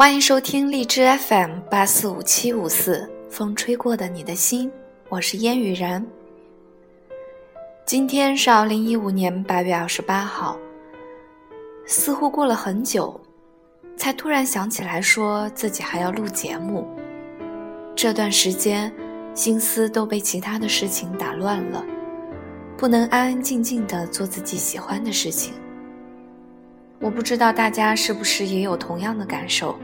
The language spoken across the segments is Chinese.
欢迎收听荔枝 FM 八四五七五四，风吹过的你的心，我是烟雨然。今天是二零一五年八月二十八号，似乎过了很久，才突然想起来说自己还要录节目。这段时间，心思都被其他的事情打乱了，不能安安静静的做自己喜欢的事情。我不知道大家是不是也有同样的感受。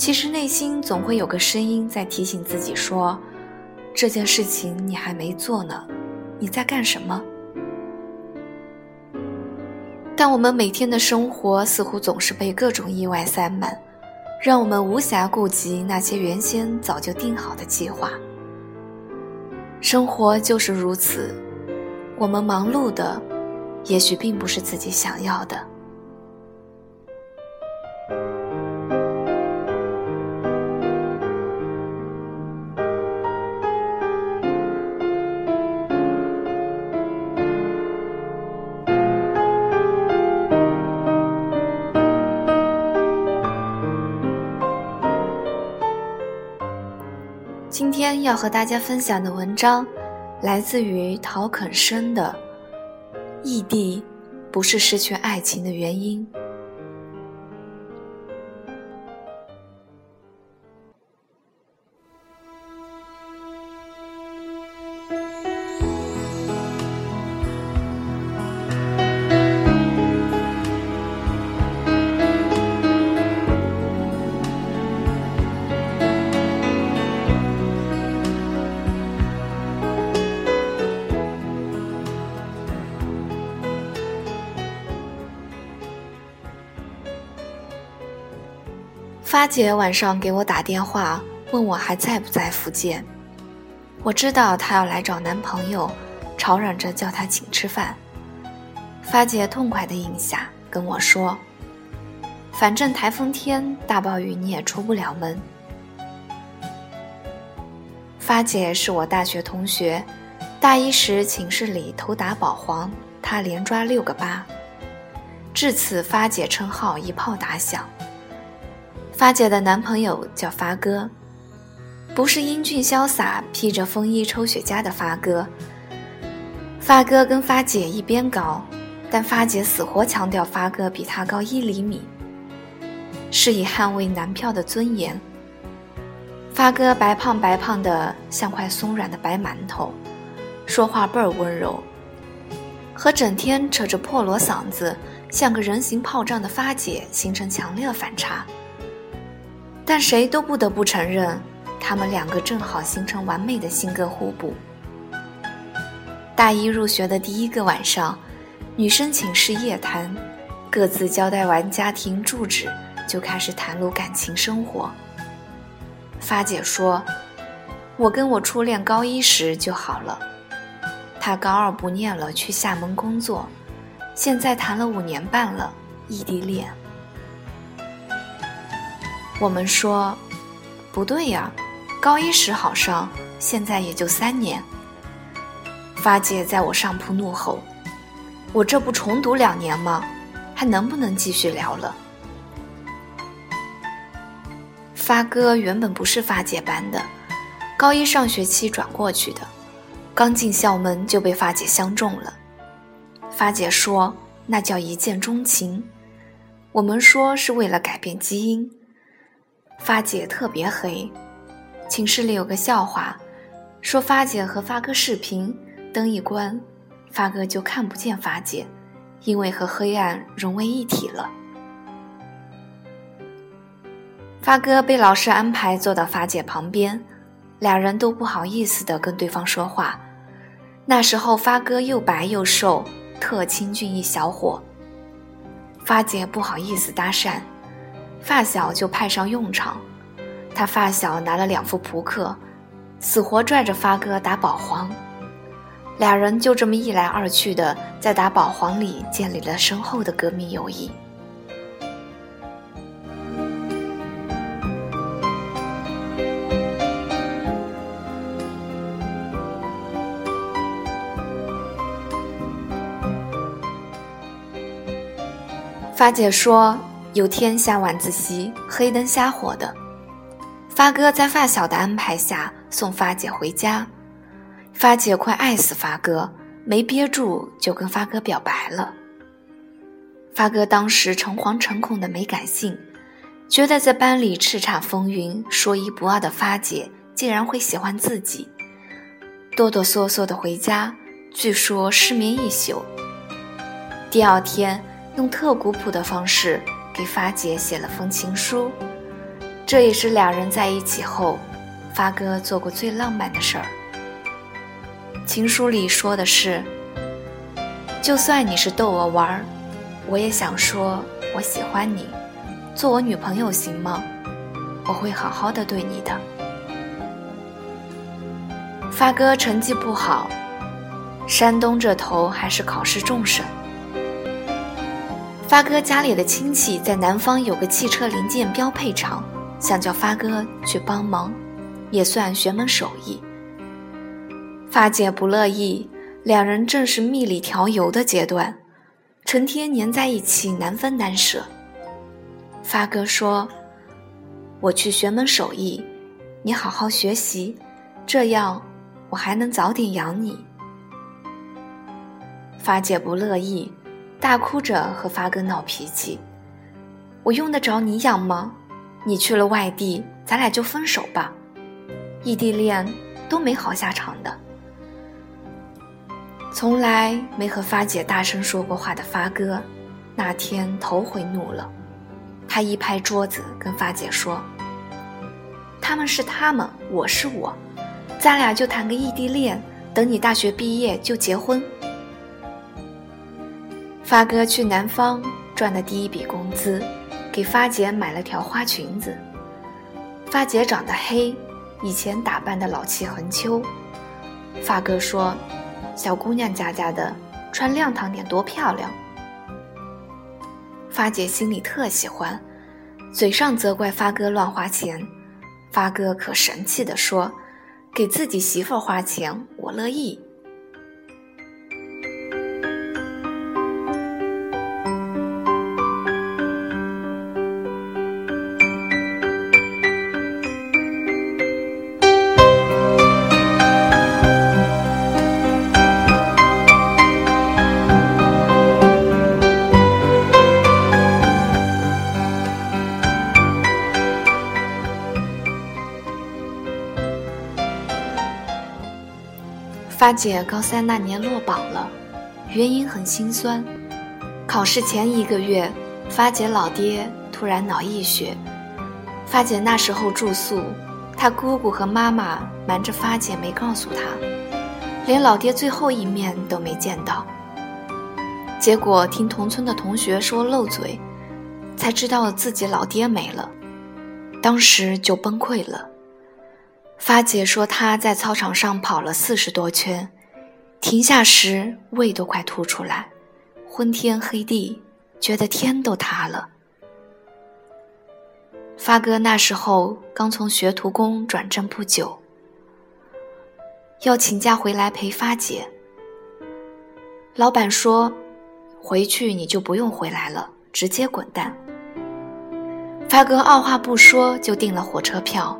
其实内心总会有个声音在提醒自己说：“这件事情你还没做呢，你在干什么？”但我们每天的生活似乎总是被各种意外塞满，让我们无暇顾及那些原先早就定好的计划。生活就是如此，我们忙碌的，也许并不是自己想要的。要和大家分享的文章，来自于陶肯生的《异地不是失去爱情的原因》。发姐晚上给我打电话，问我还在不在福建。我知道她要来找男朋友，吵嚷着叫她请吃饭。发姐痛快的应下，跟我说：“反正台风天、大暴雨你也出不了门。”发姐是我大学同学，大一时寝室里偷打保皇，她连抓六个八，至此发姐称号一炮打响。发姐的男朋友叫发哥，不是英俊潇洒、披着风衣抽雪茄的发哥。发哥跟发姐一边高，但发姐死活强调发哥比她高一厘米，是以捍卫男票的尊严。发哥白胖白胖的，像块松软的白馒头，说话倍儿温柔，和整天扯着破锣嗓子、像个人形炮仗的发姐形成强烈反差。但谁都不得不承认，他们两个正好形成完美的性格互补。大一入学的第一个晚上，女生寝室夜谈，各自交代完家庭住址，就开始袒露感情生活。发姐说：“我跟我初恋高一时就好了，他高二不念了，去厦门工作，现在谈了五年半了，异地恋。”我们说，不对呀，高一时好上，现在也就三年。发姐在我上铺怒吼：“我这不重读两年吗？还能不能继续聊了？”发哥原本不是发姐班的，高一上学期转过去的，刚进校门就被发姐相中了。发姐说那叫一见钟情，我们说是为了改变基因。发姐特别黑，寝室里有个笑话，说发姐和发哥视频，灯一关，发哥就看不见发姐，因为和黑暗融为一体了。发哥被老师安排坐到发姐旁边，俩人都不好意思的跟对方说话。那时候发哥又白又瘦，特清俊一小伙。发姐不好意思搭讪。发小就派上用场，他发小拿了两副扑克，死活拽着发哥打保皇，俩人就这么一来二去的，在打保皇里建立了深厚的革命友谊。发姐说。有天下晚自习，黑灯瞎火的，发哥在发小的安排下送发姐回家。发姐快爱死发哥，没憋住就跟发哥表白了。发哥当时诚惶诚恐的没敢信，觉得在班里叱咤风云、说一不二的发姐竟然会喜欢自己，哆哆嗦嗦的回家，据说失眠一宿。第二天用特古朴的方式。给发姐写了封情书，这也是两人在一起后，发哥做过最浪漫的事儿。情书里说的是：“就算你是逗我玩儿，我也想说我喜欢你，做我女朋友行吗？我会好好的对你的。”发哥成绩不好，山东这头还是考试重审。发哥家里的亲戚在南方有个汽车零件标配厂，想叫发哥去帮忙，也算学门手艺。发姐不乐意，两人正是蜜里调油的阶段，成天黏在一起，难分难舍。发哥说：“我去学门手艺，你好好学习，这样我还能早点养你。”发姐不乐意。大哭着和发哥闹脾气，我用得着你养吗？你去了外地，咱俩就分手吧。异地恋都没好下场的。从来没和发姐大声说过话的发哥，那天头回怒了，他一拍桌子跟发姐说：“他们是他们，我是我，咱俩就谈个异地恋，等你大学毕业就结婚。”发哥去南方赚的第一笔工资，给发姐买了条花裙子。发姐长得黑，以前打扮的老气横秋。发哥说：“小姑娘家家的，穿亮堂点多漂亮。”发姐心里特喜欢，嘴上责怪发哥乱花钱。发哥可神气地说：“给自己媳妇花钱，我乐意。”发姐高三那年落榜了，原因很心酸。考试前一个月，发姐老爹突然脑溢血。发姐那时候住宿，她姑姑和妈妈瞒着发姐没告诉她，连老爹最后一面都没见到。结果听同村的同学说漏嘴，才知道自己老爹没了，当时就崩溃了。发姐说，她在操场上跑了四十多圈，停下时胃都快吐出来，昏天黑地，觉得天都塌了。发哥那时候刚从学徒工转正不久，要请假回来陪发姐。老板说，回去你就不用回来了，直接滚蛋。发哥二话不说就订了火车票。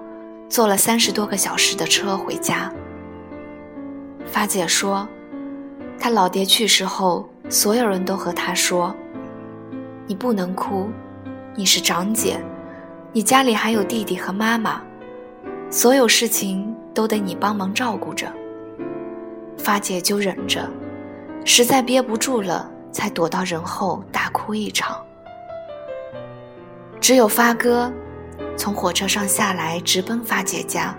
坐了三十多个小时的车回家。发姐说，她老爹去世后，所有人都和她说：“你不能哭，你是长姐，你家里还有弟弟和妈妈，所有事情都得你帮忙照顾着。”发姐就忍着，实在憋不住了，才躲到人后大哭一场。只有发哥。从火车上下来，直奔发姐家。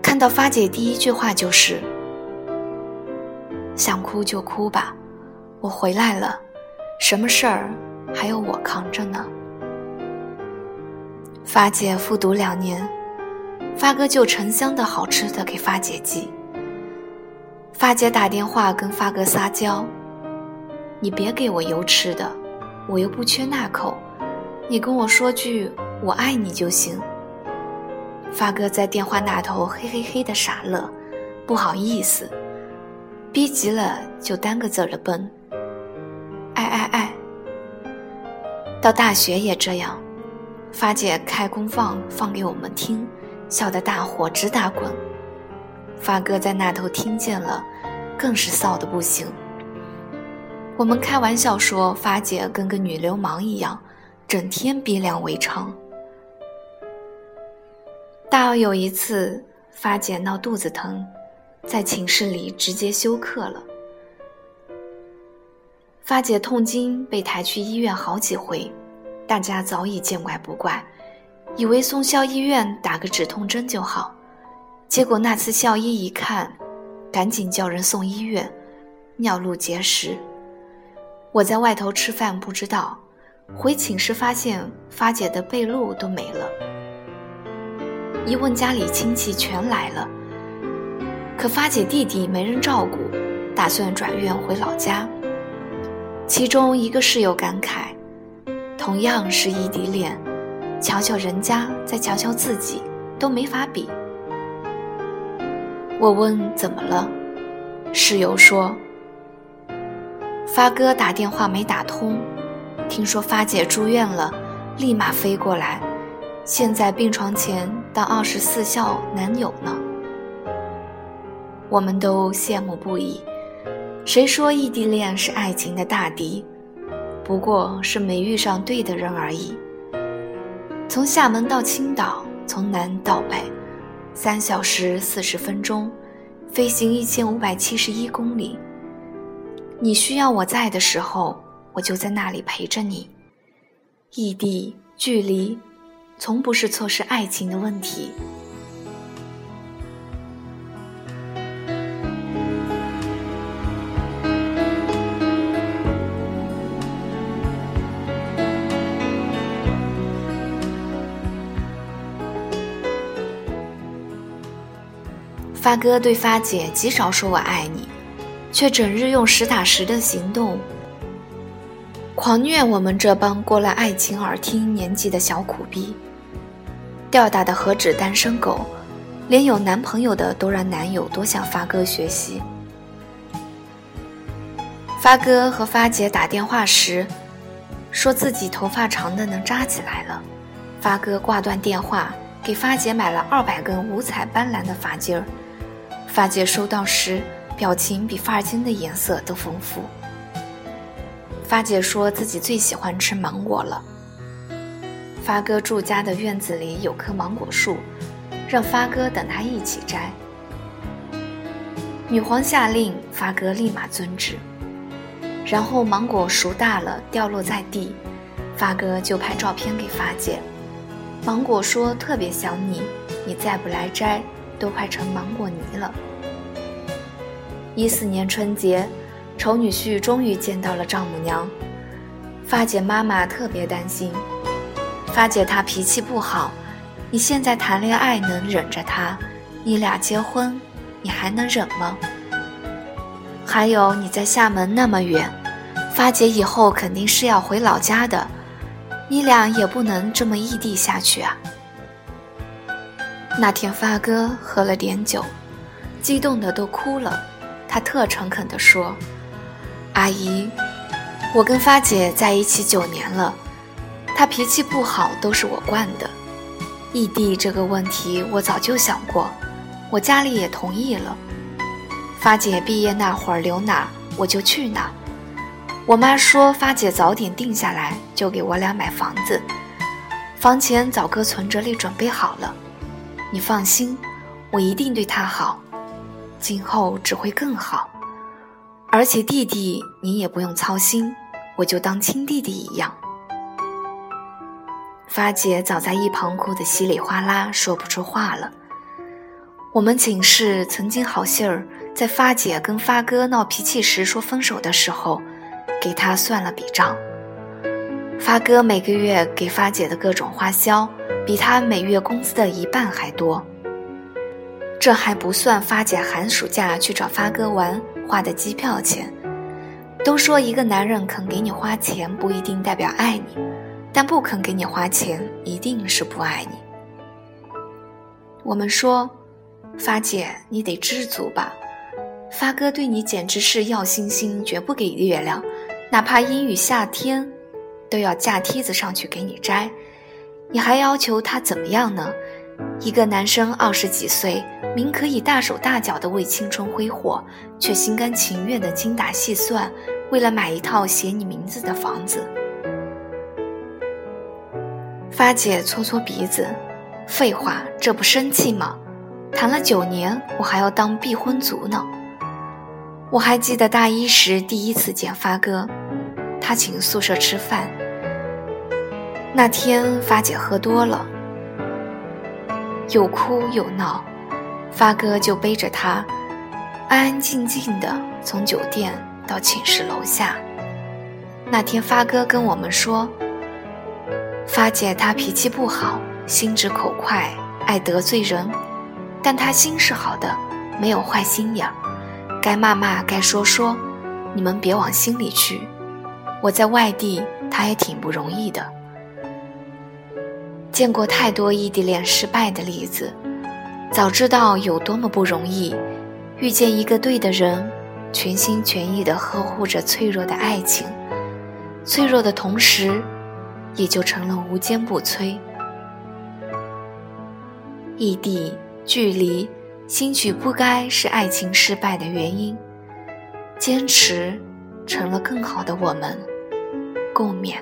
看到发姐，第一句话就是：“想哭就哭吧，我回来了，什么事儿还有我扛着呢。”发姐复读两年，发哥就成箱的好吃的给发姐寄。发姐打电话跟发哥撒娇：“你别给我邮吃的，我又不缺那口，你跟我说句。”我爱你就行。发哥在电话那头嘿嘿嘿的傻乐，不好意思，逼急了就单个字儿的蹦。爱爱爱。到大学也这样，发姐开功放放给我们听，笑得大伙直打滚。发哥在那头听见了，更是臊得不行。我们开玩笑说，发姐跟个女流氓一样，整天逼良为娼。大二有一次，发姐闹肚子疼，在寝室里直接休克了。发姐痛经被抬去医院好几回，大家早已见怪不怪，以为送校医院打个止痛针就好。结果那次校医一看，赶紧叫人送医院，尿路结石。我在外头吃饭不知道，回寝室发现发姐的被褥都没了。一问家里亲戚全来了，可发姐弟弟没人照顾，打算转院回老家。其中一个室友感慨：“同样是异地恋，瞧瞧人家，再瞧瞧自己，都没法比。”我问怎么了，室友说：“发哥打电话没打通，听说发姐住院了，立马飞过来，现在病床前当二十四孝男友呢。”我们都羡慕不已。谁说异地恋是爱情的大敌？不过是没遇上对的人而已。从厦门到青岛，从南到北，三小时四十分钟，飞行一千五百七十一公里。你需要我在的时候，我就在那里陪着你。异地距离，从不是错失爱情的问题。发哥对发姐极少说我爱你，却整日用实打实的行动狂虐我们这帮过了爱情耳听年纪的小苦逼。吊打的何止单身狗，连有男朋友的都让男友多向发哥学习。发哥和发姐打电话时，说自己头发长的能扎起来了。发哥挂断电话，给发姐买了二百根五彩斑斓的发髻儿。发姐收到时，表情比发巾的颜色都丰富。发姐说自己最喜欢吃芒果了。发哥住家的院子里有棵芒果树，让发哥等他一起摘。女皇下令，发哥立马遵旨。然后芒果熟大了，掉落在地，发哥就拍照片给发姐。芒果说特别想你，你再不来摘。都快成芒果泥了。一四年春节，丑女婿终于见到了丈母娘。发姐妈妈特别担心，发姐她脾气不好，你现在谈恋爱能忍着她，你俩结婚，你还能忍吗？还有你在厦门那么远，发姐以后肯定是要回老家的，你俩也不能这么异地下去啊。那天发哥喝了点酒，激动的都哭了。他特诚恳地说：“阿姨，我跟发姐在一起九年了，她脾气不好都是我惯的。异地这个问题我早就想过，我家里也同意了。发姐毕业那会儿留哪我就去哪。我妈说发姐早点定下来就给我俩买房子，房钱早搁存折里准备好了。”你放心，我一定对她好，今后只会更好。而且弟弟你也不用操心，我就当亲弟弟一样。发姐早在一旁哭得稀里哗啦，说不出话了。我们寝室曾经好信儿在发姐跟发哥闹脾气时说分手的时候，给他算了笔账。发哥每个月给发姐的各种花销。比他每月工资的一半还多。这还不算发姐寒暑假去找发哥玩花的机票钱。都说一个男人肯给你花钱不一定代表爱你，但不肯给你花钱一定是不爱你。我们说，发姐你得知足吧。发哥对你简直是要星星绝不给月亮，哪怕阴雨夏天，都要架梯子上去给你摘，你还要求他怎么样呢？一个男生二十几岁，明可以大手大脚的为青春挥霍，却心甘情愿的精打细算，为了买一套写你名字的房子。发姐搓搓鼻子，废话，这不生气吗？谈了九年，我还要当避婚族呢。我还记得大一时第一次见发哥，他请宿舍吃饭。那天发姐喝多了。又哭又闹，发哥就背着他，安安静静的从酒店到寝室楼下。那天发哥跟我们说，发姐她脾气不好，心直口快，爱得罪人，但她心是好的，没有坏心眼儿，该骂骂该说说，你们别往心里去。我在外地，她也挺不容易的。见过太多异地恋失败的例子，早知道有多么不容易，遇见一个对的人，全心全意地呵护着脆弱的爱情，脆弱的同时，也就成了无坚不摧。异地距离，兴许不该是爱情失败的原因，坚持，成了更好的我们，共勉。